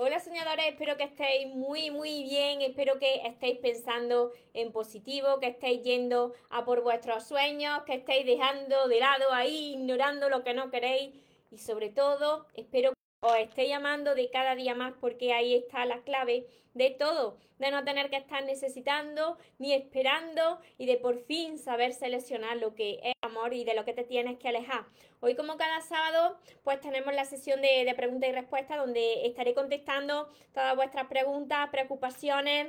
Hola soñadores, espero que estéis muy muy bien, espero que estéis pensando en positivo, que estéis yendo a por vuestros sueños, que estéis dejando de lado ahí, ignorando lo que no queréis. Y sobre todo espero os estéis llamando de cada día más porque ahí está la clave de todo, de no tener que estar necesitando ni esperando y de por fin saber seleccionar lo que es amor y de lo que te tienes que alejar. Hoy como cada sábado pues tenemos la sesión de, de preguntas y respuestas donde estaré contestando todas vuestras preguntas, preocupaciones.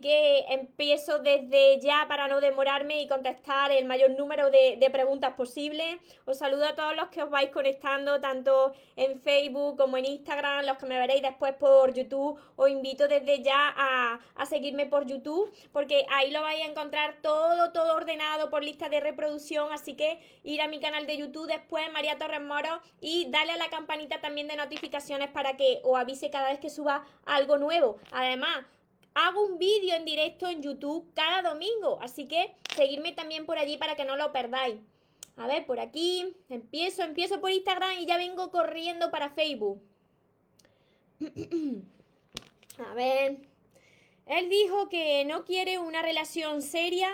Que empiezo desde ya para no demorarme y contestar el mayor número de, preguntas posible. Os saludo a todos los que os vais conectando tanto en Facebook como en Instagram, los que me veréis después por YouTube. Os invito desde ya a, a seguirme por YouTube porque ahí lo vais a encontrar todo, todo ordenado por lista de reproducción. Así que ir a mi canal de YouTube después María Torres Moro, y dale a la campanita también de notificaciones para que os avise cada vez que suba algo nuevo. Además, hago un vídeo en directo en YouTube cada domingo, así que seguidme también por allí para que no lo perdáis. A ver, por aquí, empiezo, empiezo por Instagram y ya vengo corriendo para Facebook. A ver, él dijo que no quiere una relación seria.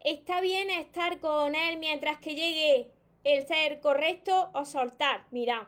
Está bien estar con él mientras que llegue el ser correcto o soltar. Mirad,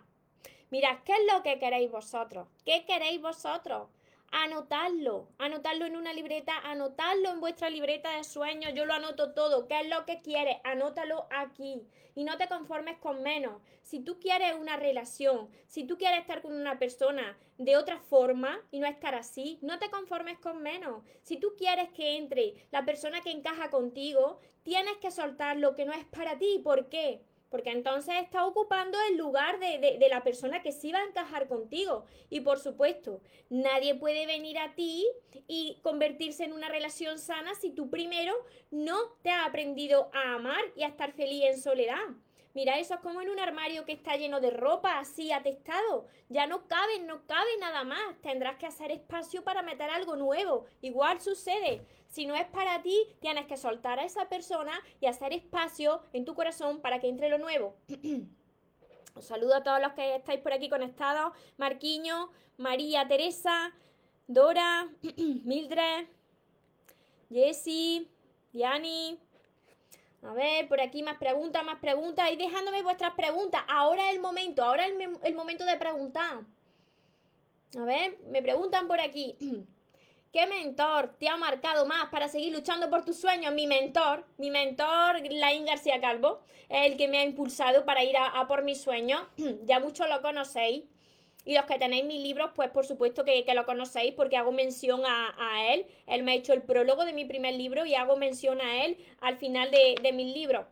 mirad, ¿qué es lo que queréis vosotros? ¿Qué queréis vosotros? Anotadlo, anotarlo en una libreta, anotarlo en vuestra libreta de sueños, yo lo anoto todo, ¿qué es lo que quieres? Anótalo aquí y no te conformes con menos. Si tú quieres una relación, si tú quieres estar con una persona de otra forma y no estar así, no te conformes con menos. Si tú quieres que entre la persona que encaja contigo, tienes que soltar lo que no es para ti. ¿Por qué? Porque entonces está ocupando el lugar de, la persona que sí va a encajar contigo. Y por supuesto, nadie puede venir a ti y convertirse en una relación sana si tú primero no te has aprendido a amar y a estar feliz en soledad. Mira, eso es como en un armario que está lleno de ropa así atestado. Ya no cabe, no cabe nada más. Tendrás que hacer espacio para meter algo nuevo. Igual sucede. Si no es para ti, tienes que soltar a esa persona y hacer espacio en tu corazón para que entre lo nuevo. Os saludo a todos los que estáis por aquí conectados. Marquiño, María Teresa, Dora, Mildred, Jessie, Diani, a ver, por aquí más preguntas, más preguntas. Y dejándome vuestras preguntas. Ahora es el momento, ahora es el, momento de preguntar. A ver, me preguntan por aquí. ¿Qué mentor te ha marcado más para seguir luchando por tus sueños? Mi mentor, mi mentor, Laín García Calvo, es el que me ha impulsado para ir a, a por mis sueños. ya muchos lo conocéis. Y los que tenéis mis libros, pues por supuesto que, lo conocéis porque hago mención a, él. Él me ha hecho el prólogo de mi primer libro y hago mención a él al final de, de mis libros.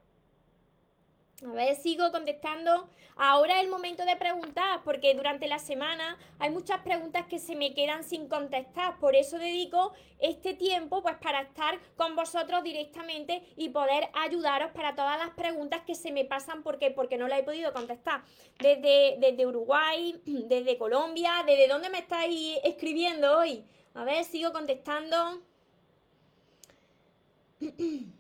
A ver, sigo contestando. Ahora es el momento de preguntar, porque durante la semana hay muchas preguntas que se me quedan sin contestar. Por eso dedico este tiempo pues para estar con vosotros directamente y poder ayudaros para todas las preguntas que se me pasan porque, porque no las he podido contestar. Desde, desde Uruguay, desde Colombia, desde dónde me estáis escribiendo hoy. A ver, sigo contestando.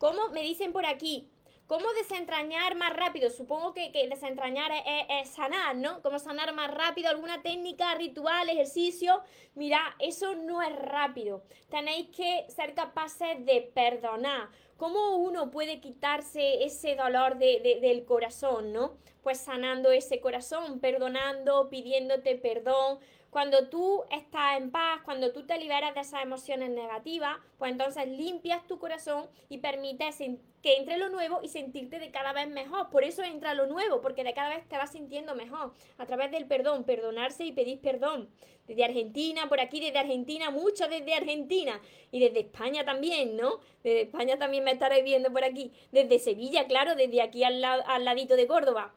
¿Cómo me dicen por aquí? ¿Cómo desentrañar más rápido? Supongo que, desentrañar es, sanar, ¿no? ¿Cómo sanar más rápido? ¿Alguna técnica, ritual, ejercicio? Mira, eso no es rápido. Tenéis que ser capaces de perdonar. ¿Cómo uno puede quitarse ese dolor del corazón, ¿no? Pues sanando ese corazón, perdonando, pidiéndote perdón, cuando tú estás en paz, cuando tú te liberas de esas emociones negativas, pues entonces limpias tu corazón y permites que entre lo nuevo y sentirte de cada vez mejor. Por eso entra lo nuevo, porque de cada vez te vas sintiendo mejor. A través del perdón, perdonarse y pedir perdón. Desde Argentina, por aquí desde Argentina, mucho desde Argentina. Y desde España también, ¿no? Desde España también me estaréis viendo por aquí. Desde Sevilla, claro, desde aquí al, al ladito de Córdoba.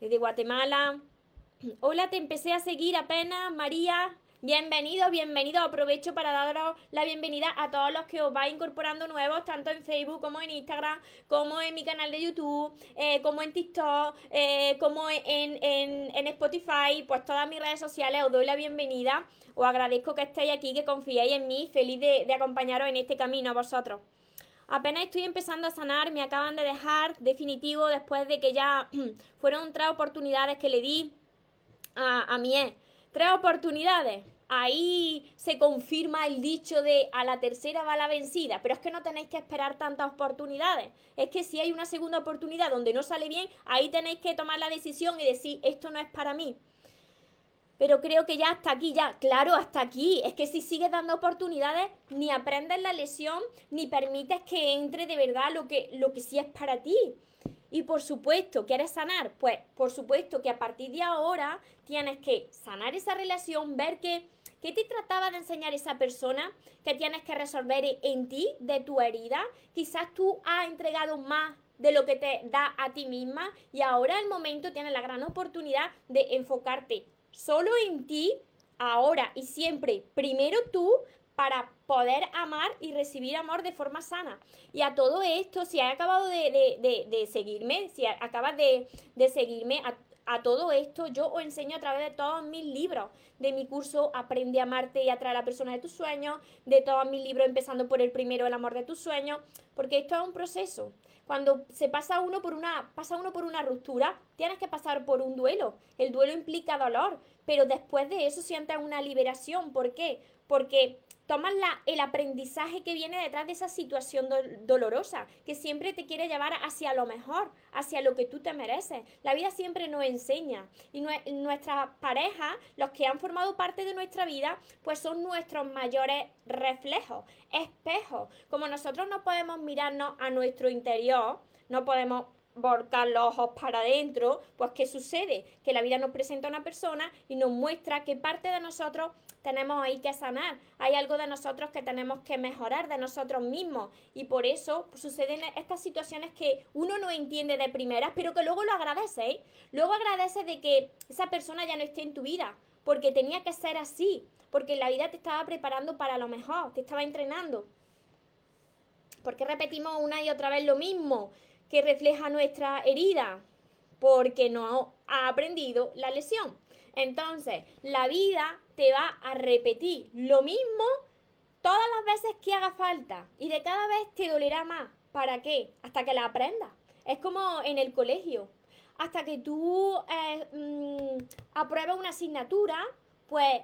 Desde Guatemala, Hola, te empecé a seguir apenas, María. Bienvenido, bienvenido. Aprovecho para daros la bienvenida a todos los que os vais incorporando nuevos, tanto en Facebook como en Instagram, como en mi canal de YouTube, eh, como en TikTok, eh, como en, en, Spotify, pues todas mis redes sociales os doy la bienvenida. Os agradezco que estéis aquí, que confiéis en mí, feliz de, de acompañaros en este camino a vosotros. Apenas estoy empezando a sanar, me acaban de dejar definitivo después de que ya fueron tres oportunidades que le di a, a mi ex. Tres oportunidades. Ahí se confirma el dicho de a la tercera va la vencida, pero es que no tenéis que esperar tantas oportunidades. Es que si hay una segunda oportunidad donde no sale bien, ahí tenéis que tomar la decisión y decir, esto no es para mí. Pero creo que ya hasta aquí, ya, claro, hasta aquí. Es que si sigues dando oportunidades, ni aprendes la lesión, ni permites que entre de verdad lo que, lo que sí es para ti. Y por supuesto, ¿quieres sanar? Pues por supuesto que a partir de ahora tienes que sanar esa relación, ver que, qué te trataba de enseñar esa persona, que tienes que resolver en ti, de tu herida. Quizás tú has entregado más de lo que te da a ti misma y ahora el momento tienes la gran oportunidad de enfocarte solo en ti, ahora y siempre, primero tú, para poder amar y recibir amor de forma sana. Y a todo esto, si has acabado de, seguirme, si acabas de, seguirme, a, a, todo esto yo os enseño a través de todos mis libros, de mi curso Aprende a amarte y atraer a la persona de tus sueños, de todos mis libros, empezando por el primero, El amor de tus sueños, porque esto es un proceso. Cuando se pasa uno por una, pasa uno por una ruptura, tienes que pasar por un duelo. El duelo implica dolor, pero después de eso sientes una liberación. ¿Por qué? Porque tomas el aprendizaje que viene detrás de esa situación dolorosa, que siempre te quiere llevar hacia lo mejor, hacia lo que tú te mereces. La vida siempre nos enseña y nuestras parejas, los que han formado parte de nuestra vida, pues son nuestros mayores reflejos, espejos. Como nosotros no podemos mirarnos a nuestro interior, no podemos volcar los ojos para adentro, pues ¿qué sucede? Que la vida nos presenta a una persona y nos muestra que parte de nosotros tenemos ahí que sanar, hay algo de nosotros que tenemos que mejorar de nosotros mismos y por eso suceden estas situaciones que uno no entiende de primeras, pero que luego lo agradece, ¿eh? luego agradece de que esa persona ya no esté en tu vida, porque tenía que ser así, porque la vida te estaba preparando para lo mejor, te estaba entrenando. porque repetimos una y otra vez lo mismo? que refleja nuestra herida, porque no ha aprendido la lesión. Entonces, la vida te va a repetir lo mismo todas las veces que haga falta y de cada vez te dolerá más. ¿Para qué? Hasta que la aprendas. Es como en el colegio. Hasta que tú eh, mm, apruebes una asignatura, pues,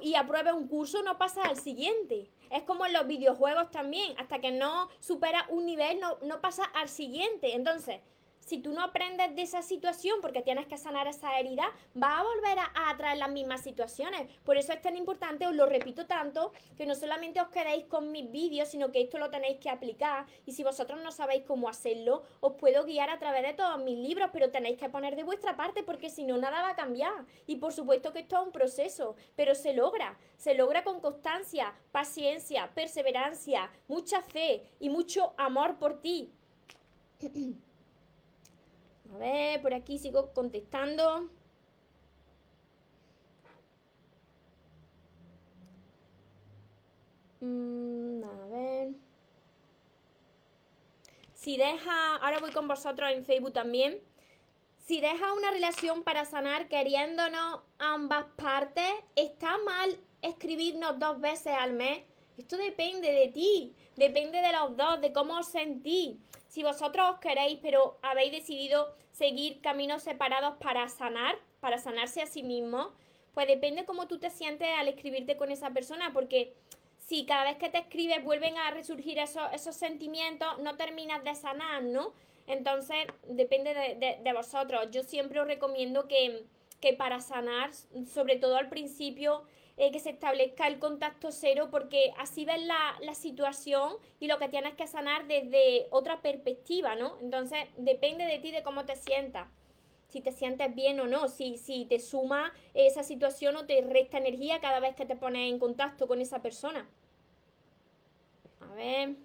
y apruebes un curso, no pasas al siguiente. Es como en los videojuegos también, hasta que no supera un nivel, no, no pasa al siguiente. Entonces, si tú no aprendes de esa situación porque tienes que sanar esa herida, va a volver a, atraer las mismas situaciones. Por eso es tan importante, os lo repito tanto, que no solamente os quedéis con mis vídeos, sino que esto lo tenéis que aplicar. Y si vosotros no sabéis cómo hacerlo, os puedo guiar a través de todos mis libros, pero tenéis que poner de vuestra parte porque si no, nada va a cambiar. Y por supuesto que esto es un proceso, pero se logra. Se logra con constancia, paciencia, perseverancia, mucha fe y mucho amor por ti. A ver, por aquí sigo contestando. Mm, a ver. Si deja, ahora voy con vosotros en Facebook también. Si deja una relación para sanar queriéndonos ambas partes, está mal escribirnos dos veces al mes. Esto depende de ti, depende de los dos, de cómo os sentís. Si vosotros os queréis, pero habéis decidido seguir caminos separados para sanar, para sanarse a sí mismo, pues depende cómo tú te sientes al escribirte con esa persona, porque si cada vez que te escribes vuelven a resurgir esos, esos sentimientos, no terminas de sanar, ¿no? Entonces, depende de, vosotros. Yo siempre os recomiendo que, que para sanar, sobre todo al principio, eh, que se establezca el contacto cero porque así ves la, la, situación y lo que tienes que sanar desde otra perspectiva, ¿no? Entonces depende de ti de cómo te sientas, si te sientes bien o no, si, si te suma esa situación o te resta energía cada vez que te pones en contacto con esa persona. A ver.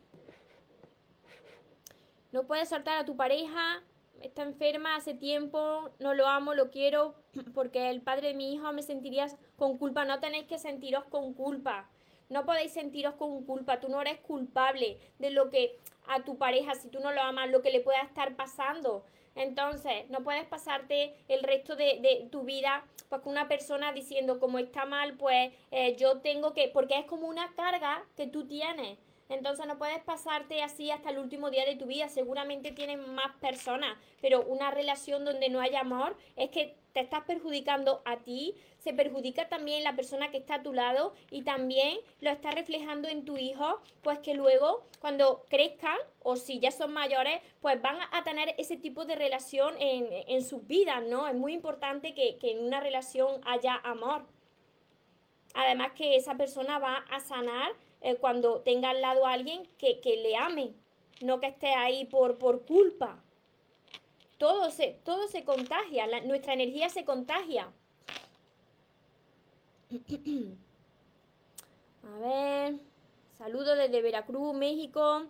No puedes soltar a tu pareja está enferma hace tiempo, no lo amo, lo quiero, porque el padre de mi hijo me sentiría con culpa. No tenéis que sentiros con culpa. No podéis sentiros con culpa. Tú no eres culpable de lo que a tu pareja, si tú no lo amas, lo que le pueda estar pasando. Entonces, no puedes pasarte el resto de, tu vida pues, con una persona diciendo como está mal, pues eh, yo tengo que, porque es como una carga que tú tienes. Entonces no puedes pasarte así hasta el último día de tu vida. Seguramente tienen más personas, pero una relación donde no hay amor es que te estás perjudicando a ti, se perjudica también la persona que está a tu lado y también lo está reflejando en tu hijo, pues que luego cuando crezcan o si ya son mayores, pues van a tener ese tipo de relación en, sus vidas, ¿no? Es muy importante que, en una relación haya amor. Además que esa persona va a sanar eh, cuando tenga al lado a alguien que, le ame, no que esté ahí por, por culpa. Todo se, todo se contagia, nuestra energía se contagia. A ver, saludos desde Veracruz, México.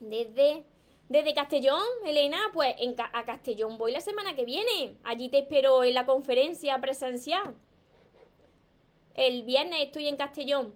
Desde, desde Castellón, Elena, pues en, a Castellón voy la semana que viene. Allí te espero en la conferencia presencial. El viernes estoy en Castellón.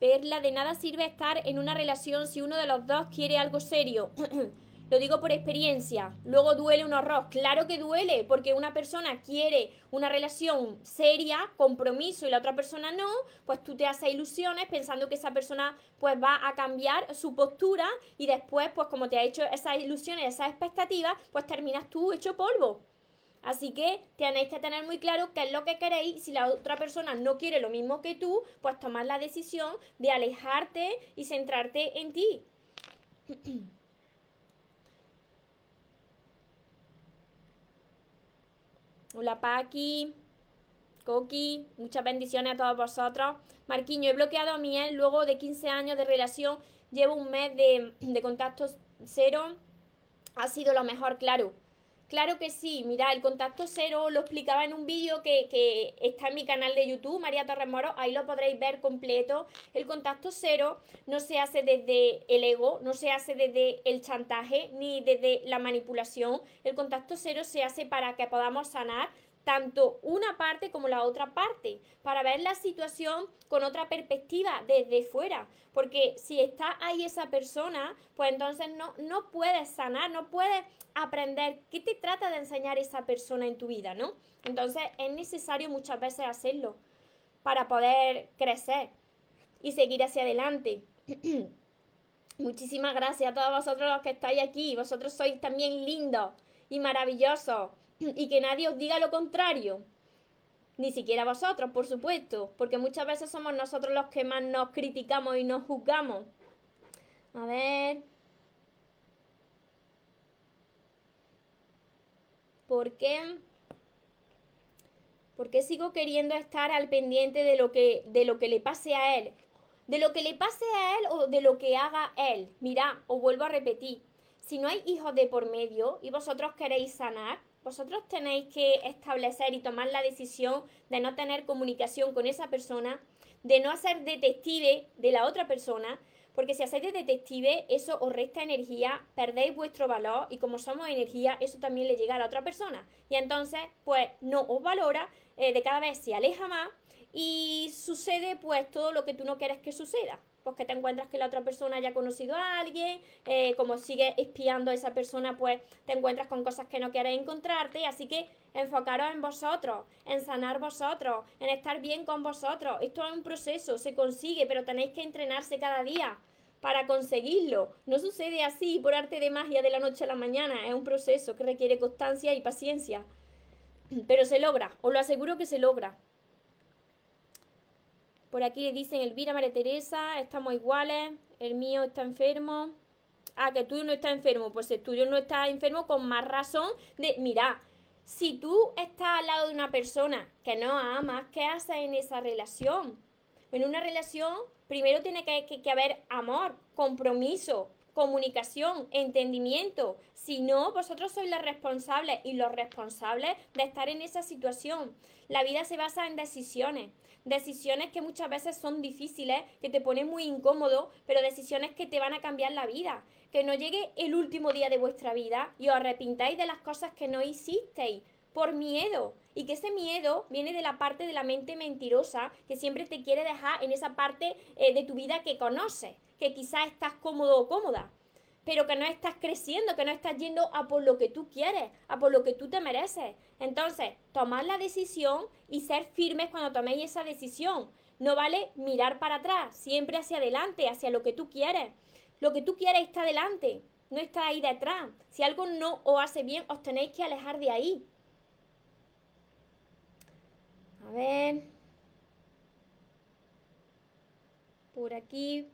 Perla, de nada sirve estar en una relación si uno de los dos quiere algo serio. Lo digo por experiencia. Luego duele un horror. Claro que duele, porque una persona quiere una relación seria, compromiso, y la otra persona no, pues tú te haces ilusiones pensando que esa persona pues va a cambiar su postura y después, pues como te ha hecho esas ilusiones, esas expectativas, pues terminas tú hecho polvo. Así que tenéis que tener muy claro qué es lo que queréis. Si la otra persona no quiere lo mismo que tú, pues tomar la decisión de alejarte y centrarte en ti. Hola Paqui, Coqui, muchas bendiciones a todos vosotros. Marquiño, he bloqueado a mi él luego de 15 años de relación. Llevo un mes de, de contacto cero. Ha sido lo mejor, claro. Claro que sí, mira, el contacto cero lo explicaba en un vídeo que, está en mi canal de YouTube, María Torres Moro, ahí lo podréis ver completo. El contacto cero no se hace desde el ego, no se hace desde el chantaje ni desde la manipulación. El contacto cero se hace para que podamos sanar tanto una parte como la otra parte, para ver la situación con otra perspectiva desde fuera. Porque si está ahí esa persona, pues entonces no, no puedes sanar, no puedes aprender qué te trata de enseñar esa persona en tu vida, ¿no? Entonces es necesario muchas veces hacerlo para poder crecer y seguir hacia adelante. Muchísimas gracias a todos vosotros los que estáis aquí. Vosotros sois también lindos y maravillosos. y que nadie os diga lo contrario. Ni siquiera vosotros, por supuesto, porque muchas veces somos nosotros los que más nos criticamos y nos juzgamos. A ver. ¿Por qué? ¿Por qué sigo queriendo estar al pendiente de lo que, de lo que le pase a él? De lo que le pase a él o de lo que haga él. Mira, os vuelvo a repetir. Si no hay hijos de por medio y vosotros queréis sanar, vosotros tenéis que establecer y tomar la decisión de no tener comunicación con esa persona, de no hacer detective de la otra persona, porque si hacéis de detective, eso os resta energía, perdéis vuestro valor y como somos energía, eso también le llega a la otra persona. Y entonces, pues no os valora, eh, de cada vez se aleja más y sucede pues todo lo que tú no quieres que suceda pues que te encuentras que la otra persona haya conocido a alguien, eh, como sigue espiando a esa persona, pues te encuentras con cosas que no quieres encontrarte, así que enfocaros en vosotros, en sanar vosotros, en estar bien con vosotros. Esto es un proceso, se consigue, pero tenéis que entrenarse cada día para conseguirlo. No sucede así por arte de magia de la noche a la mañana, es un proceso que requiere constancia y paciencia. Pero se logra, os lo aseguro que se logra. Por aquí le dicen Elvira, María Teresa, estamos iguales, el mío está enfermo. Ah, que tú no estás enfermo. Pues el tuyo no está enfermo con más razón de, mira, si tú estás al lado de una persona que no amas, ¿qué haces en esa relación? En una relación primero tiene que, que, haber amor, compromiso, comunicación, entendimiento. Si no, vosotros sois los responsables y los responsables de estar en esa situación. La vida se basa en decisiones decisiones que muchas veces son difíciles, que te ponen muy incómodo, pero decisiones que te van a cambiar la vida. Que no llegue el último día de vuestra vida y os arrepintáis de las cosas que no hicisteis por miedo. Y que ese miedo viene de la parte de la mente mentirosa que siempre te quiere dejar en esa parte eh, de tu vida que conoces, que quizás estás cómodo o cómoda pero que no estás creciendo, que no estás yendo a por lo que tú quieres, a por lo que tú te mereces. Entonces, tomar la decisión y ser firmes cuando toméis esa decisión. No vale mirar para atrás, siempre hacia adelante, hacia lo que tú quieres. Lo que tú quieres está adelante. no está ahí detrás. Si algo no os hace bien, os tenéis que alejar de ahí. A ver. Por aquí.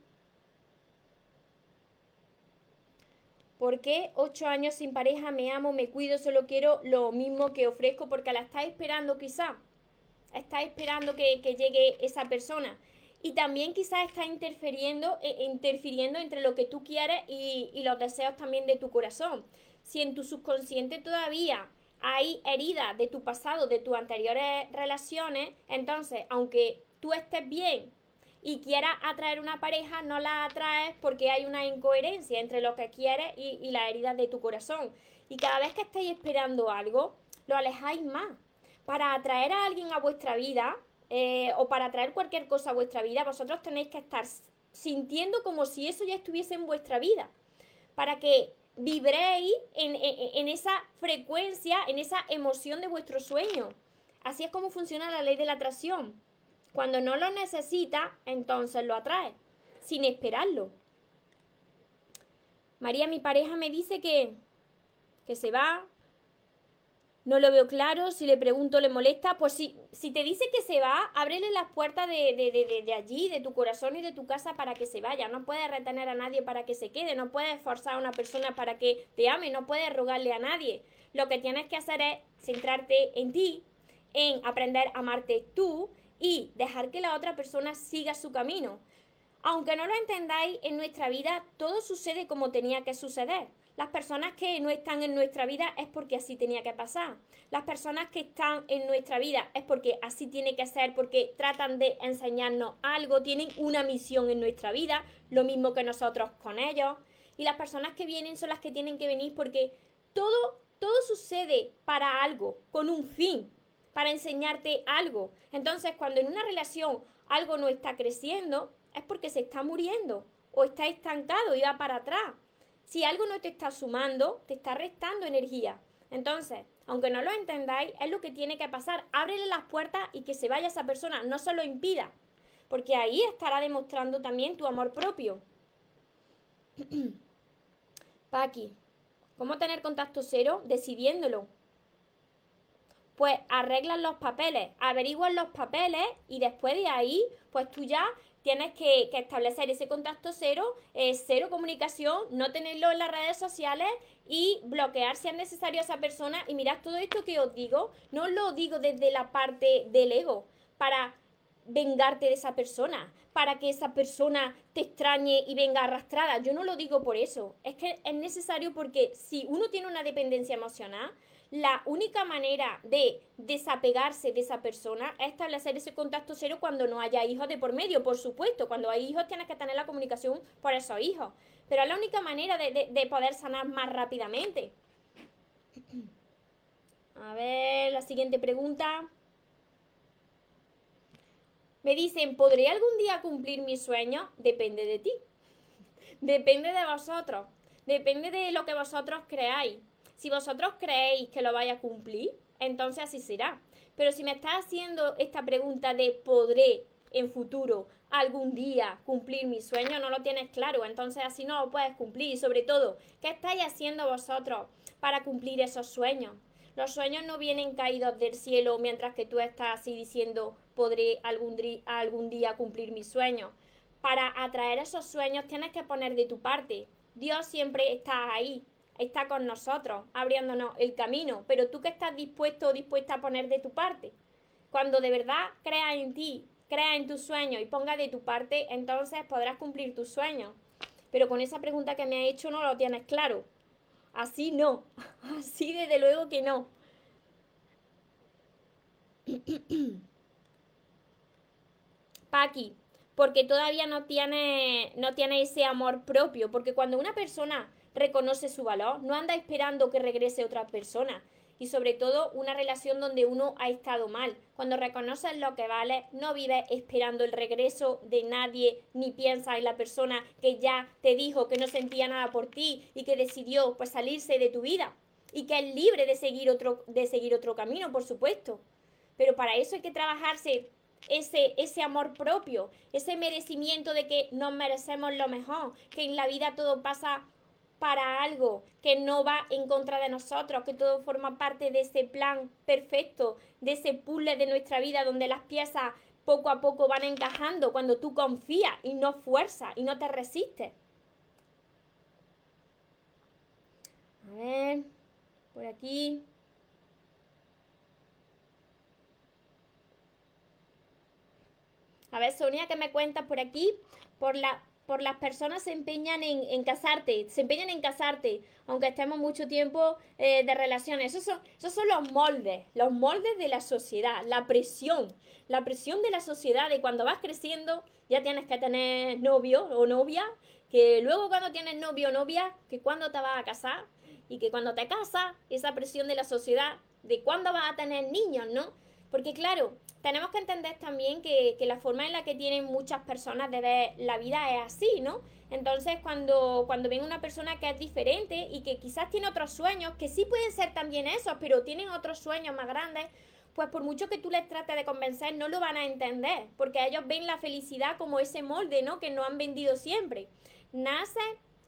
¿Por qué ocho años sin pareja? Me amo, me cuido, solo quiero lo mismo que ofrezco porque la estáis esperando quizá. Está esperando que, llegue esa persona. Y también quizás está interfiriendo, e, interfiriendo entre lo que tú quieres y, y los deseos también de tu corazón. Si en tu subconsciente todavía hay heridas de tu pasado, de tus anteriores relaciones, entonces, aunque tú estés bien y quieras atraer una pareja, no la atraes porque hay una incoherencia entre lo que quieres y, y las heridas de tu corazón. Y cada vez que estáis esperando algo, lo alejáis más. Para atraer a alguien a vuestra vida eh, o para atraer cualquier cosa a vuestra vida, vosotros tenéis que estar sintiendo como si eso ya estuviese en vuestra vida. Para que vibréis en, en, esa frecuencia, en esa emoción de vuestro sueño. Así es como funciona la ley de la atracción. Cuando no lo necesita, entonces lo atrae, sin esperarlo. María, mi pareja, me dice que, que se va, no lo veo claro, si le pregunto le molesta, pues si, si te dice que se va, ábrele las puertas de, de, de, de, allí, de tu corazón y de tu casa para que se vaya. No puedes retener a nadie para que se quede, no puedes forzar a una persona para que te ame, no puedes rogarle a nadie. Lo que tienes que hacer es centrarte en ti, en aprender a amarte tú y dejar que la otra persona siga su camino. Aunque no lo entendáis, en nuestra vida todo sucede como tenía que suceder. Las personas que no están en nuestra vida es porque así tenía que pasar. Las personas que están en nuestra vida es porque así tiene que ser, porque tratan de enseñarnos algo, tienen una misión en nuestra vida, lo mismo que nosotros con ellos. Y las personas que vienen son las que tienen que venir porque todo, todo sucede para algo, con un fin para enseñarte algo. Entonces, cuando en una relación algo no está creciendo, es porque se está muriendo o está estancado y va para atrás. Si algo no te está sumando, te está restando energía. Entonces, aunque no lo entendáis, es lo que tiene que pasar. Ábrele las puertas y que se vaya esa persona, no se lo impida, porque ahí estará demostrando también tu amor propio. Paqui, ¿cómo tener contacto cero? Decidiéndolo pues arreglan los papeles, averiguan los papeles y después de ahí, pues tú ya tienes que, establecer ese contacto cero, cero comunicación, no tenerlo en las redes sociales y bloquear si es necesario a esa persona. Y mirad todo esto que os digo, no lo digo desde la parte del ego, para vengarte de esa persona, para que esa persona te extrañe y venga arrastrada. Yo no lo digo por eso, es que es necesario porque si uno tiene una dependencia emocional, la única manera de desapegarse de esa persona es establecer ese contacto cero cuando no haya hijos de por medio, por supuesto. Cuando hay hijos tienes que tener la comunicación por esos hijos. Pero es la única manera de, poder sanar más rápidamente. A ver, la siguiente pregunta. Me dicen, ¿podré algún día cumplir mi sueño? Depende de ti. Depende de vosotros. Depende de lo que vosotros creáis. Si vosotros creéis que lo vaya a cumplir, entonces así será. Pero si me estás haciendo esta pregunta de podré en futuro algún día cumplir mi sueño, no lo tienes claro, entonces así no lo puedes cumplir. Y sobre todo, ¿qué estáis haciendo vosotros para cumplir esos sueños? Los sueños no vienen caídos del cielo mientras que tú estás así diciendo podré algún, algún día cumplir mis sueños. Para atraer esos sueños tienes que poner de tu parte. Dios siempre está ahí, está con nosotros, abriéndonos el camino, pero tú que estás dispuesto o dispuesta a poner de tu parte. Cuando de verdad creas en ti, creas en tus sueños y pongas de tu parte, entonces podrás cumplir tus sueños. Pero con esa pregunta que me ha hecho no lo tienes claro. Así no, así desde luego que no. Paqui, porque todavía no tiene, no tiene ese amor propio, porque cuando una persona reconoce su valor, no anda esperando que regrese otra persona. Y sobre todo una relación donde uno ha estado mal. Cuando reconoces lo que vale, no vives esperando el regreso de nadie, ni piensas en la persona que ya te dijo que no sentía nada por ti y que decidió pues salirse de tu vida. Y que es libre de seguir otro, de seguir otro camino, por supuesto. Pero para eso hay que trabajarse ese, ese amor propio, ese merecimiento de que nos merecemos lo mejor, que en la vida todo pasa para algo, que no va en contra de nosotros, que todo forma parte de ese plan perfecto, de ese puzzle de nuestra vida donde las piezas poco a poco van encajando cuando tú confías y no fuerzas y no te resistes. A ver, por aquí. A ver, Sonia, ¿qué me cuentas por aquí? Por, la, por las personas se empeñan en, casarte, se empeñan en casarte, aunque estemos mucho tiempo eh, de relaciones. Esos son, esos son los moldes, los moldes de la sociedad, la presión, la presión de la sociedad de cuando vas creciendo ya tienes que tener novio o novia, que luego cuando tienes novio o novia, que cuando te vas a casar y que cuando te casas, esa presión de la sociedad de cuándo vas a tener niños, ¿no? Porque claro, tenemos que entender también que, la forma en la que tienen muchas personas de ver la vida es así, ¿no? Entonces, cuando, cuando ven una persona que es diferente y que quizás tiene otros sueños, que sí pueden ser también esos, pero tienen otros sueños más grandes, pues por mucho que tú les trates de convencer, no lo van a entender, porque ellos ven la felicidad como ese molde, ¿no? Que no han vendido siempre. Nace,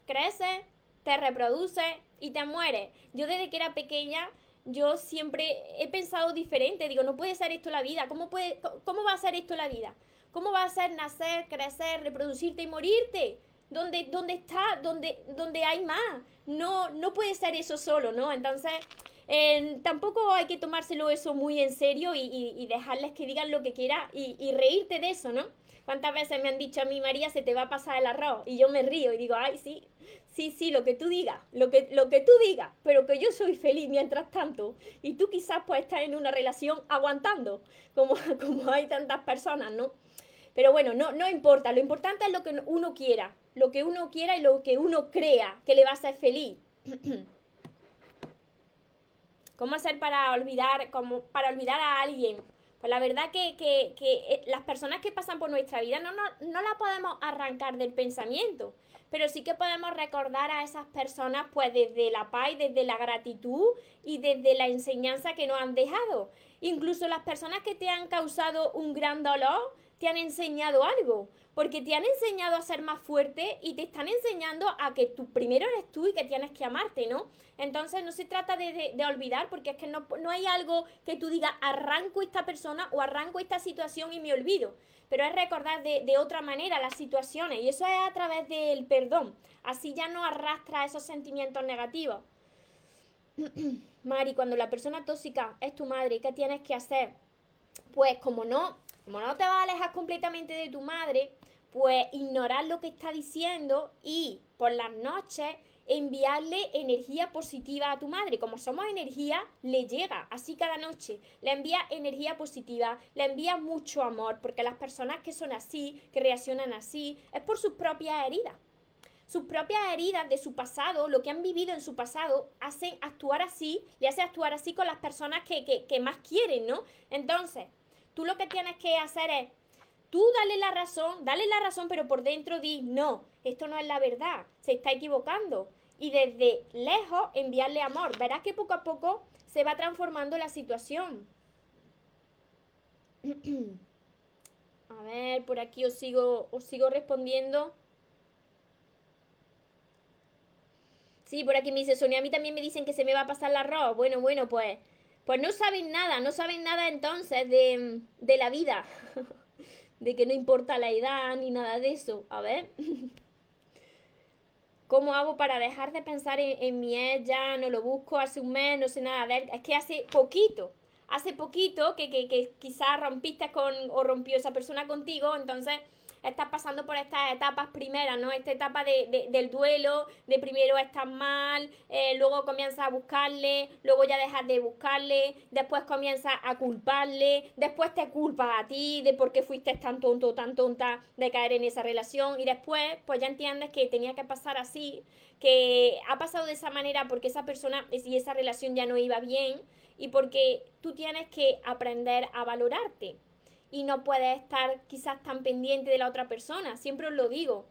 crece, te reproduce y te muere. Yo desde que era pequeña yo siempre he pensado diferente. Digo, no puede ser esto la vida. ¿Cómo, puede, cómo va a ser esto la vida? ¿Cómo va a ser nacer, crecer, reproducirte y morirte? ¿Dónde, dónde está? ¿Dónde, dónde hay más? No, no puede ser eso solo, ¿no? Entonces, eh, tampoco hay que tomárselo eso muy en serio y, dejarles que digan lo que quieran y, y reírte de eso, ¿no? ¿Cuántas veces me han dicho a mí, María, se te va a pasar el arroz? Y yo me río y digo, ay, sí, sí, sí, lo que tú digas, lo que, lo que tú digas, pero que yo soy feliz mientras tanto. Y tú quizás pues estás en una relación aguantando, como, como hay tantas personas, ¿no? Pero bueno, no, no importa, lo importante es lo que uno quiera, lo que uno quiera y lo que uno crea que le va a hacer feliz. ¿Cómo hacer para olvidar, como para olvidar a alguien? Pues la verdad que, que, que, eh, las personas que pasan por nuestra vida no, no, no la podemos arrancar del pensamiento, pero sí que podemos recordar a esas personas pues desde la paz desde la gratitud y desde la enseñanza que nos han dejado. Incluso las personas que te han causado un gran dolor te han enseñado algo porque te han enseñado a ser más fuerte y te están enseñando a que tú primero eres tú y que tienes que amarte, ¿no? Entonces no se trata de, olvidar porque es que no, hay algo que tú digas arranco esta persona o arranco esta situación y me olvido, pero es recordar de, de otra manera las situaciones y eso es a través del perdón, así ya no arrastra esos sentimientos negativos. Mari, cuando la persona tóxica es tu madre, ¿qué tienes que hacer? Pues como no, como no te vas a alejar completamente de tu madre, pues ignorar lo que está diciendo y por las noches enviarle energía positiva a tu madre. Como somos energía, le llega así cada noche. Le envía energía positiva, le envía mucho amor, porque las personas que son así, que reaccionan así, es por sus propias heridas. Sus propias heridas de su pasado, lo que han vivido en su pasado, hacen actuar así, le hace actuar así con las personas que, que, que más quieren, ¿no? Entonces, tú lo que tienes que hacer es Tú dale la razón, dale la razón, pero por dentro di, no, esto no es la verdad, se está equivocando. Y desde lejos enviarle amor. Verás que poco a poco se va transformando la situación. a ver, por aquí os sigo, os sigo respondiendo. Sí, por aquí me dice Sonia, a mí también me dicen que se me va a pasar el arroz. Bueno, bueno, pues, pues no saben nada, no saben nada entonces de, de la vida. de que no importa la edad ni nada de eso. A ver. ¿Cómo hago para dejar de pensar en, mi ex? Ya no lo busco hace un mes, no sé nada de él. Es que hace poquito, hace poquito que, que, que quizás rompiste con o rompió esa persona contigo, entonces estás pasando por estas etapas primeras, ¿no? Esta etapa de, del duelo, de primero estás mal, eh, luego comienzas a buscarle, luego ya dejas de buscarle, después comienzas a culparle, después te culpas a ti de por qué fuiste tan tonto, tan tonta de caer en esa relación y después pues ya entiendes que tenía que pasar así, que ha pasado de esa manera porque esa persona y esa relación ya no iba bien y porque tú tienes que aprender a valorarte y no puedes estar quizás tan pendiente de la otra persona. Siempre os lo digo.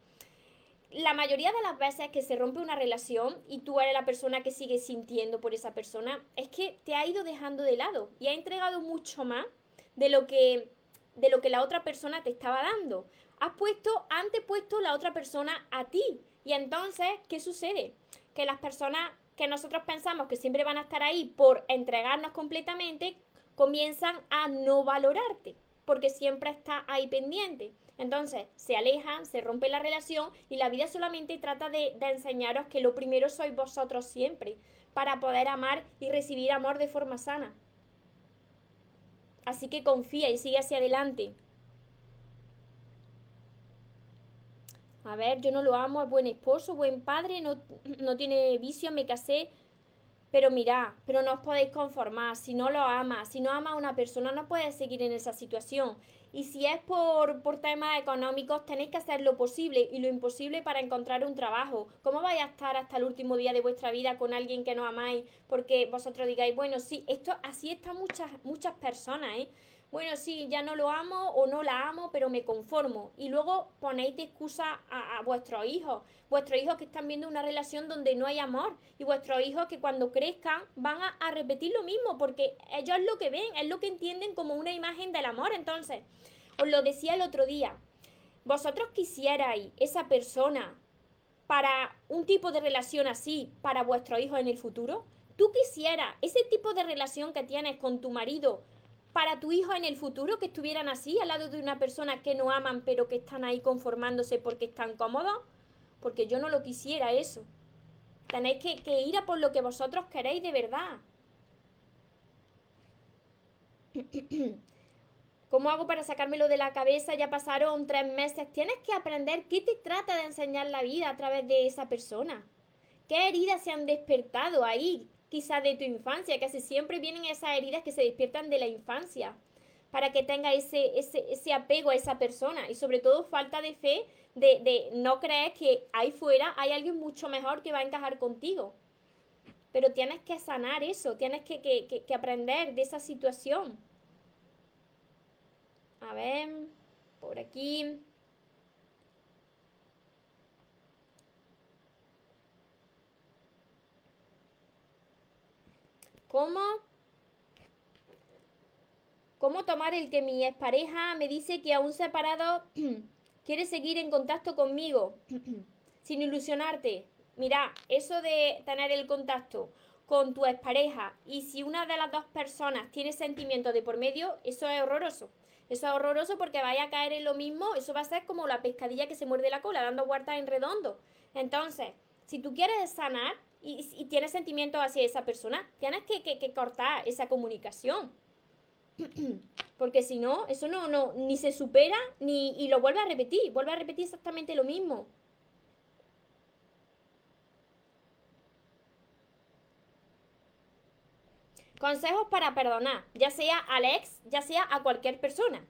La mayoría de las veces que se rompe una relación y tú eres la persona que sigue sintiendo por esa persona, es que te ha ido dejando de lado y ha entregado mucho más de lo que, de lo que la otra persona te estaba dando. Has puesto, antepuesto la otra persona a ti. Y entonces, ¿qué sucede? que las personas que nosotros pensamos que siempre van a estar ahí por entregarnos completamente, comienzan a no valorarte, porque siempre está ahí pendiente. Entonces se alejan, se rompe la relación y la vida solamente trata de, enseñaros que lo primero sois vosotros siempre, para poder amar y recibir amor de forma sana. Así que confía y sigue hacia adelante. A ver, yo no lo amo, es buen esposo, buen padre, no, no tiene vicio, me casé. Pero mira, pero no os podéis conformar. Si no lo ama, si no ama a una persona, no puedes seguir en esa situación. Y si es por, por temas económicos, tenéis que hacer lo posible y lo imposible para encontrar un trabajo. ¿Cómo vais a estar hasta el último día de vuestra vida con alguien que no amáis? Porque vosotros digáis, bueno, sí, esto así están muchas, muchas personas, ¿eh? Bueno, sí, ya no lo amo o no la amo, pero me conformo. Y luego ponéis de excusa a, vuestros hijos, vuestros hijos que están viendo una relación donde no hay amor y vuestros hijos que cuando crezcan van a, a repetir lo mismo porque ellos es lo que ven, es lo que entienden como una imagen del amor. Entonces, os lo decía el otro día, vosotros quisierais esa persona para un tipo de relación así para vuestros hijos en el futuro. ¿Tú quisieras ese tipo de relación que tienes con tu marido para tu hijo en el futuro que estuvieran así, al lado de una persona que no aman, pero que están ahí conformándose porque están cómodos? Porque yo no lo quisiera eso. Tenéis que, que ir a por lo que vosotros queréis de verdad. ¿Cómo hago para sacármelo de la cabeza? Ya pasaron tres meses. Tienes que aprender qué te trata de enseñar la vida a través de esa persona. ¿Qué heridas se han despertado ahí? Quizá de tu infancia, casi siempre vienen esas heridas que se despiertan de la infancia, para que tenga ese, ese, ese apego a esa persona y sobre todo falta de fe de, de no creer que ahí fuera hay alguien mucho mejor que va a encajar contigo. Pero tienes que sanar eso, tienes que, que, que aprender de esa situación. A ver, por aquí. ¿Cómo? ¿Cómo tomar el que mi expareja me dice que aún separado quiere seguir en contacto conmigo sin ilusionarte? Mira, eso de tener el contacto con tu expareja y si una de las dos personas tiene sentimientos de por medio, eso es horroroso. Eso es horroroso porque vaya a caer en lo mismo, eso va a ser como la pescadilla que se muerde la cola, dando vueltas en redondo. Entonces, si tú quieres sanar, y, tienes sentimientos hacia esa persona, tienes que, cortar esa comunicación. Porque si no, eso no, no, ni se supera ni y lo vuelve a repetir, vuelve a repetir exactamente lo mismo. Consejos para perdonar, ya sea al ex, ya sea a cualquier persona.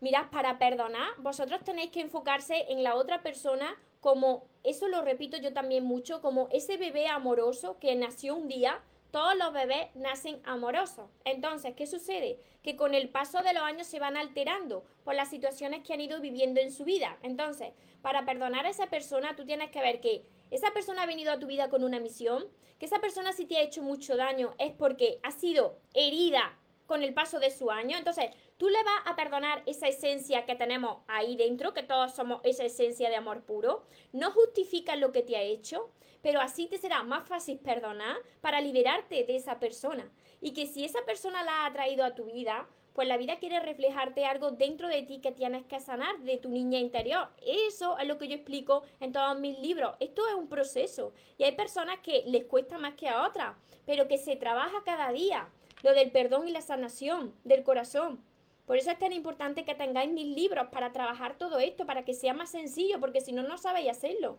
Mirad, para perdonar, vosotros tenéis que enfocarse en la otra persona como, eso lo repito yo también mucho, como ese bebé amoroso que nació un día, todos los bebés nacen amorosos. Entonces, ¿qué sucede? Que con el paso de los años se van alterando por las situaciones que han ido viviendo en su vida. Entonces, para perdonar a esa persona, tú tienes que ver que esa persona ha venido a tu vida con una misión, que esa persona si te ha hecho mucho daño es porque ha sido herida con el paso de su año. Entonces, tú le vas a perdonar esa esencia que tenemos ahí dentro, que todos somos esa esencia de amor puro. No justifica lo que te ha hecho, pero así te será más fácil perdonar para liberarte de esa persona. Y que si esa persona la ha traído a tu vida, pues la vida quiere reflejarte algo dentro de ti que tienes que sanar de tu niña interior. Eso es lo que yo explico en todos mis libros. Esto es un proceso y hay personas que les cuesta más que a otras, pero que se trabaja cada día. Lo del perdón y la sanación del corazón. Por eso es tan importante que tengáis mis libros para trabajar todo esto, para que sea más sencillo, porque si no, no sabéis hacerlo.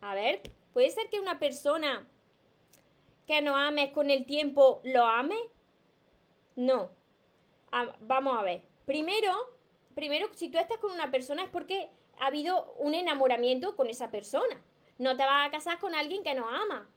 A ver, ¿puede ser que una persona que no ames con el tiempo lo ame? No. Ah, vamos a ver. Primero, primero, si tú estás con una persona es porque ha habido un enamoramiento con esa persona. No te vas a casar con alguien que no ama.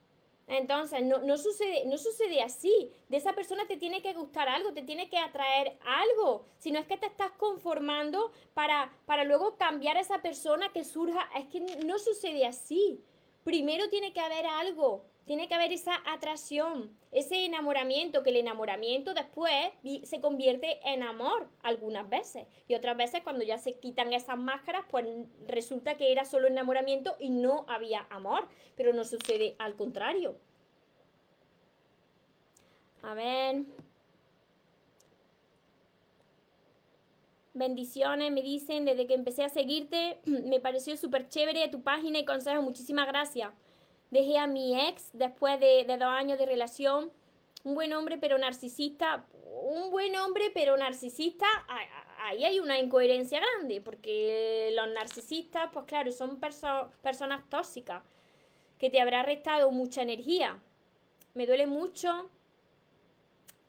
Entonces, no, sucede, no sucede así. De esa persona te tiene que gustar algo, te tiene que atraer algo. Si no es que te estás conformando para, para luego cambiar a esa persona que surja. Es que no sucede así. Primero tiene que haber algo tiene que haber esa atracción, ese enamoramiento, que el enamoramiento después se convierte en amor algunas veces. Y otras veces cuando ya se quitan esas máscaras, pues resulta que era solo enamoramiento y no había amor. Pero no sucede al contrario. A ver. Bendiciones, me dicen, desde que empecé a seguirte, me pareció súper chévere tu página y consejos. Muchísimas gracias. Dejé a mi ex después de, dos años de relación. Un buen hombre, pero narcisista. Un buen hombre, pero narcisista. Ahí hay una incoherencia grande, porque los narcisistas, pues claro, son personas tóxicas, que te habrá restado mucha energía. Me duele mucho,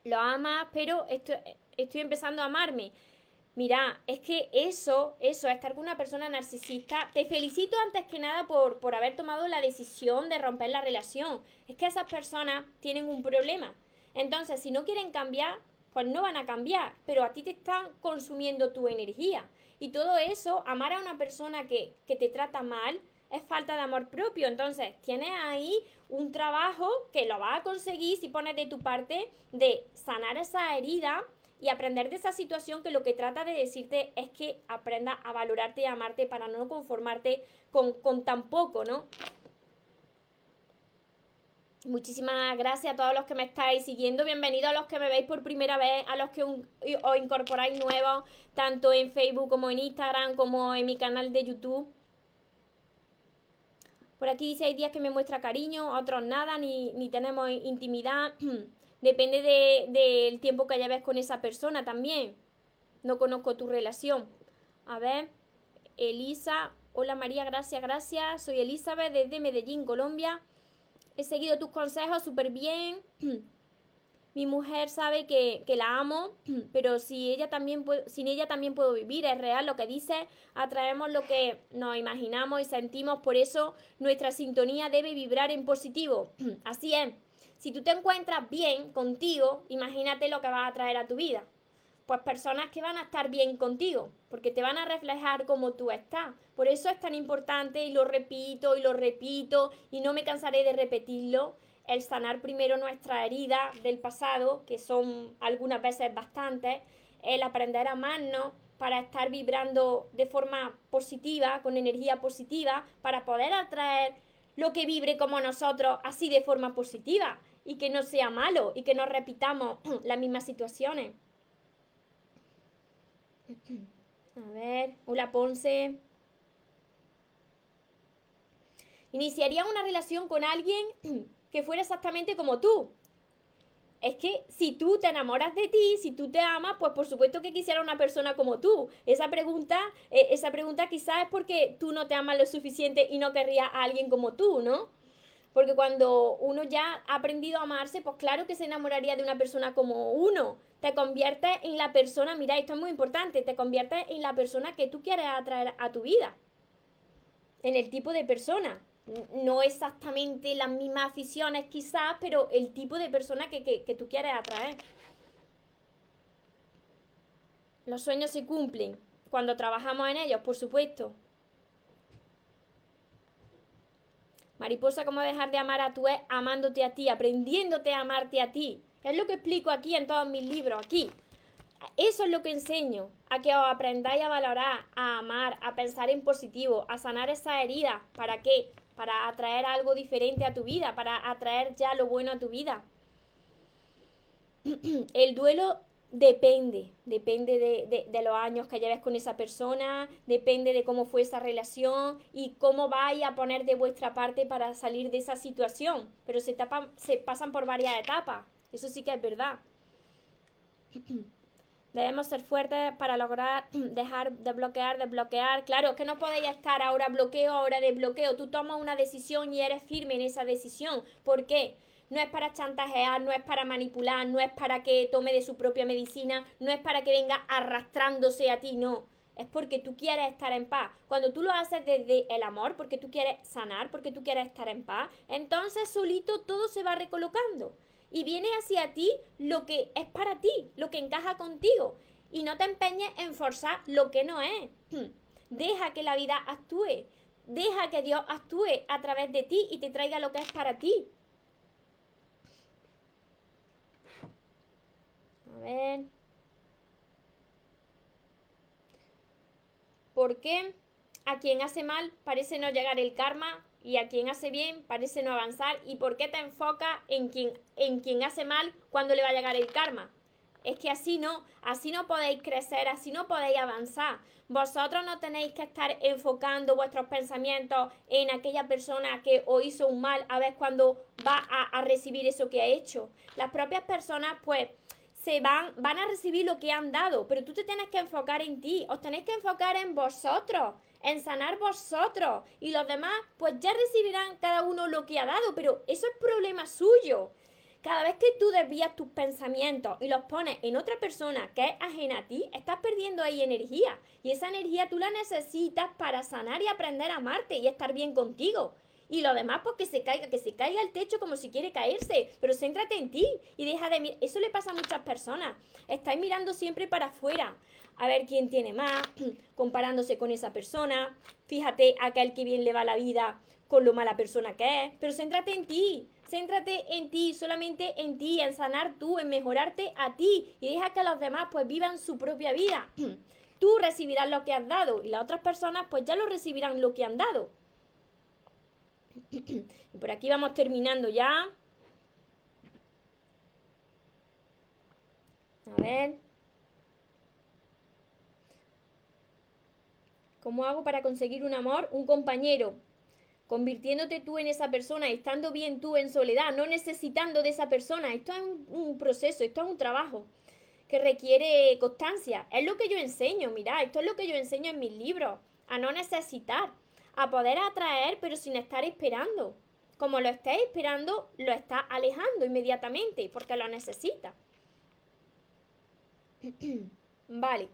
lo amas, pero estoy empezando a amarme. Mira, es que eso, eso, estar con una persona narcisista, te felicito antes que nada por, por haber tomado la decisión de romper la relación. Es que esas personas tienen un problema. Entonces, si no quieren cambiar, pues no van a cambiar, pero a ti te están consumiendo tu energía. Y todo eso, amar a una persona que, que te trata mal, es falta de amor propio. Entonces, tienes ahí un trabajo que lo vas a conseguir si pones de tu parte de sanar esa herida y aprender de esa situación que lo que trata de decirte es que aprenda a valorarte y amarte para no conformarte con, con tan poco, ¿no? Muchísimas gracias a todos los que me estáis siguiendo. Bienvenidos a los que me veis por primera vez, a los que os incorporáis nuevos, tanto en Facebook como en Instagram, como en mi canal de YouTube. Por aquí dice, hay días que me muestra cariño, otros nada, ni, ni tenemos intimidad. Depende del tiempo que lleves con esa persona también. No conozco tu relación. A ver, Elisa. Hola María, gracias, gracias. Soy Elizabeth desde Medellín, Colombia. He seguido tus consejos súper bien. Mi mujer sabe que, la amo, pero si ella también sin ella también puedo vivir. Es real lo que dice. Atraemos lo que nos imaginamos y sentimos. Por eso nuestra sintonía debe vibrar en positivo. Así es. Si tú te encuentras bien contigo, imagínate lo que vas a traer a tu vida. Pues personas que van a estar bien contigo, porque te van a reflejar como tú estás. Por eso es tan importante, y lo repito y lo repito, y no me cansaré de repetirlo, el sanar primero nuestra herida del pasado, que son algunas veces bastantes, el aprender a amarnos para estar vibrando de forma positiva, con energía positiva, para poder atraer lo que vibre como nosotros, así de forma positiva y que no sea malo y que no repitamos las mismas situaciones. A ver, hola Ponce. Iniciaría una relación con alguien que fuera exactamente como tú. Es que si tú te enamoras de ti, si tú te amas, pues por supuesto que quisiera una persona como tú. Esa pregunta, eh, esa pregunta quizás es porque tú no te amas lo suficiente y no querrías a alguien como tú, ¿no? Porque cuando uno ya ha aprendido a amarse, pues claro que se enamoraría de una persona como uno. Te conviertes en la persona, mira, esto es muy importante, te conviertes en la persona que tú quieres atraer a tu vida. En el tipo de persona. No exactamente las mismas aficiones quizás, pero el tipo de persona que, que tú quieres atraer. Los sueños se cumplen cuando trabajamos en ellos, por supuesto. Mariposa, ¿cómo dejar de amar a tu ex amándote a ti, aprendiéndote a amarte a ti? Es lo que explico aquí en todos mis libros, aquí. Eso es lo que enseño, a que os aprendáis a valorar, a amar, a pensar en positivo, a sanar esa herida. ¿Para qué? Para atraer algo diferente a tu vida, para atraer ya lo bueno a tu vida. El duelo Depende, depende de, los años que lleves con esa persona, depende de cómo fue esa relación y cómo vais a poner de vuestra parte para salir de esa situación. Pero se, se pasan por varias etapas, eso sí que es verdad. Debemos ser fuertes para lograr dejar de bloquear, de bloquear. Claro, que no podéis estar ahora bloqueo, ahora de bloqueo. Tú tomas una decisión y eres firme en esa decisión. ¿Por qué? No es para chantajear, no es para manipular, no es para que tome de su propia medicina, no es para que venga arrastrándose a ti, no. Es porque tú quieres estar en paz. Cuando tú lo haces desde el amor, porque tú quieres sanar, porque tú quieres estar en paz, entonces solito todo se va recolocando. Y viene hacia ti lo que es para ti, lo que encaja contigo. Y no te empeñes en forzar lo que no es. Deja que la vida actúe. Deja que Dios actúe a través de ti y te traiga lo que es para ti. A ver. ¿Por qué a quien hace mal parece no llegar el karma y a quien hace bien parece no avanzar? ¿Y por qué te enfocas en quien, en quien hace mal cuando le va a llegar el karma? Es que así no, así no podéis crecer, así no podéis avanzar. Vosotros no tenéis que estar enfocando vuestros pensamientos en aquella persona que os hizo un mal a ver cuando va a, a recibir eso que ha hecho. Las propias personas, pues, se van, van a recibir lo que han dado, pero tú te tienes que enfocar en ti, os tenéis que enfocar en vosotros, en sanar vosotros y los demás pues ya recibirán cada uno lo que ha dado, pero eso es problema suyo. Cada vez que tú desvías tus pensamientos y los pones en otra persona que es ajena a ti, estás perdiendo ahí energía. Y esa energía tú la necesitas para sanar y aprender a amarte y estar bien contigo. Y lo demás, pues que se caiga, que se caiga el techo como si quiere caerse. Pero céntrate en ti y deja de mirar. Eso le pasa a muchas personas. Estáis mirando siempre para afuera. A ver quién tiene más, comparándose con esa persona. Fíjate aquel que bien le va la vida con lo mala persona que es. Pero céntrate en ti. Céntrate en ti, solamente en ti, en sanar tú, en mejorarte a ti. Y deja que los demás pues vivan su propia vida. Tú recibirás lo que has dado y las otras personas pues ya lo recibirán lo que han dado. y por aquí vamos terminando ya. A ver. ¿Cómo hago para conseguir un amor? Un compañero. Convirtiéndote tú en esa persona, estando bien tú en soledad, no necesitando de esa persona. Esto es un, proceso, esto es un trabajo que requiere constancia. Es lo que yo enseño, mira, esto es lo que yo enseño en mis libros, a no necesitar a poder atraer, pero sin estar esperando. Como lo estés esperando, lo está alejando inmediatamente porque lo necesita. vale.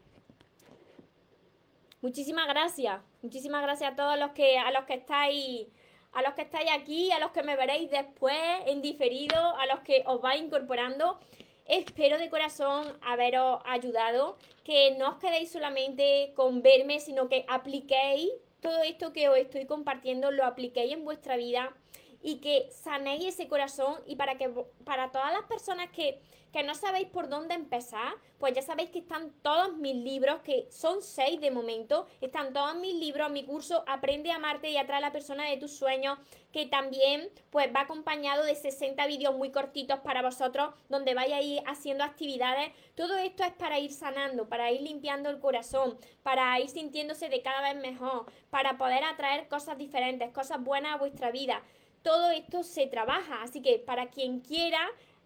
Muchísimas gracias. Muchísimas gracias a todos los que a los que estáis a los que estáis aquí, a los que me veréis después en diferido, a los que os vais incorporando. Espero de corazón haberos ayudado, que no os quedéis solamente con verme, sino que apliquéis todo esto que os estoy compartiendo lo apliquéis en vuestra vida y que sanéis ese corazón y para que para todas las personas que, que, no sabéis por dónde empezar, pues ya sabéis que están todos mis libros, que son seis de momento, están todos mis libros, mi curso Aprende a amarte y atrae a la persona de tus sueños, que también pues va acompañado de 60 vídeos muy cortitos para vosotros, donde vais a ir haciendo actividades. Todo esto es para ir sanando, para ir limpiando el corazón, para ir sintiéndose de cada vez mejor, para poder atraer cosas diferentes, cosas buenas a vuestra vida todo esto se trabaja. Así que para quien quiera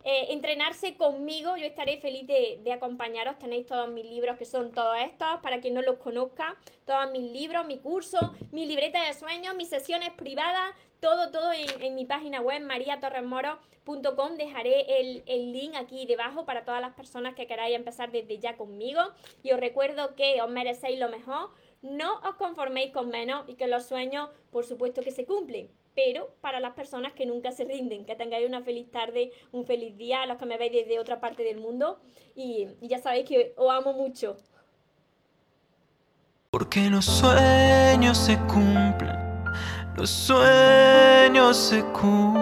eh, entrenarse conmigo, yo estaré feliz de, acompañaros. Tenéis todos mis libros, que son todos estos, para quien no los conozca. Todos mis libros, mi curso, mi libreta de sueños, mis sesiones privadas, todo, todo en, mi página web, mariatorresmoro.com. Dejaré el, el, link aquí debajo para todas las personas que queráis empezar desde ya conmigo. Y os recuerdo que os merecéis lo mejor. No os conforméis con menos y que los sueños, por supuesto, que se cumplen pero para las personas que nunca se rinden, que tengáis una feliz tarde, un feliz día, a los que me veis desde otra parte del mundo y, ya sabéis que os amo mucho. Porque los sueños se cumplen, los sueños se cumplen.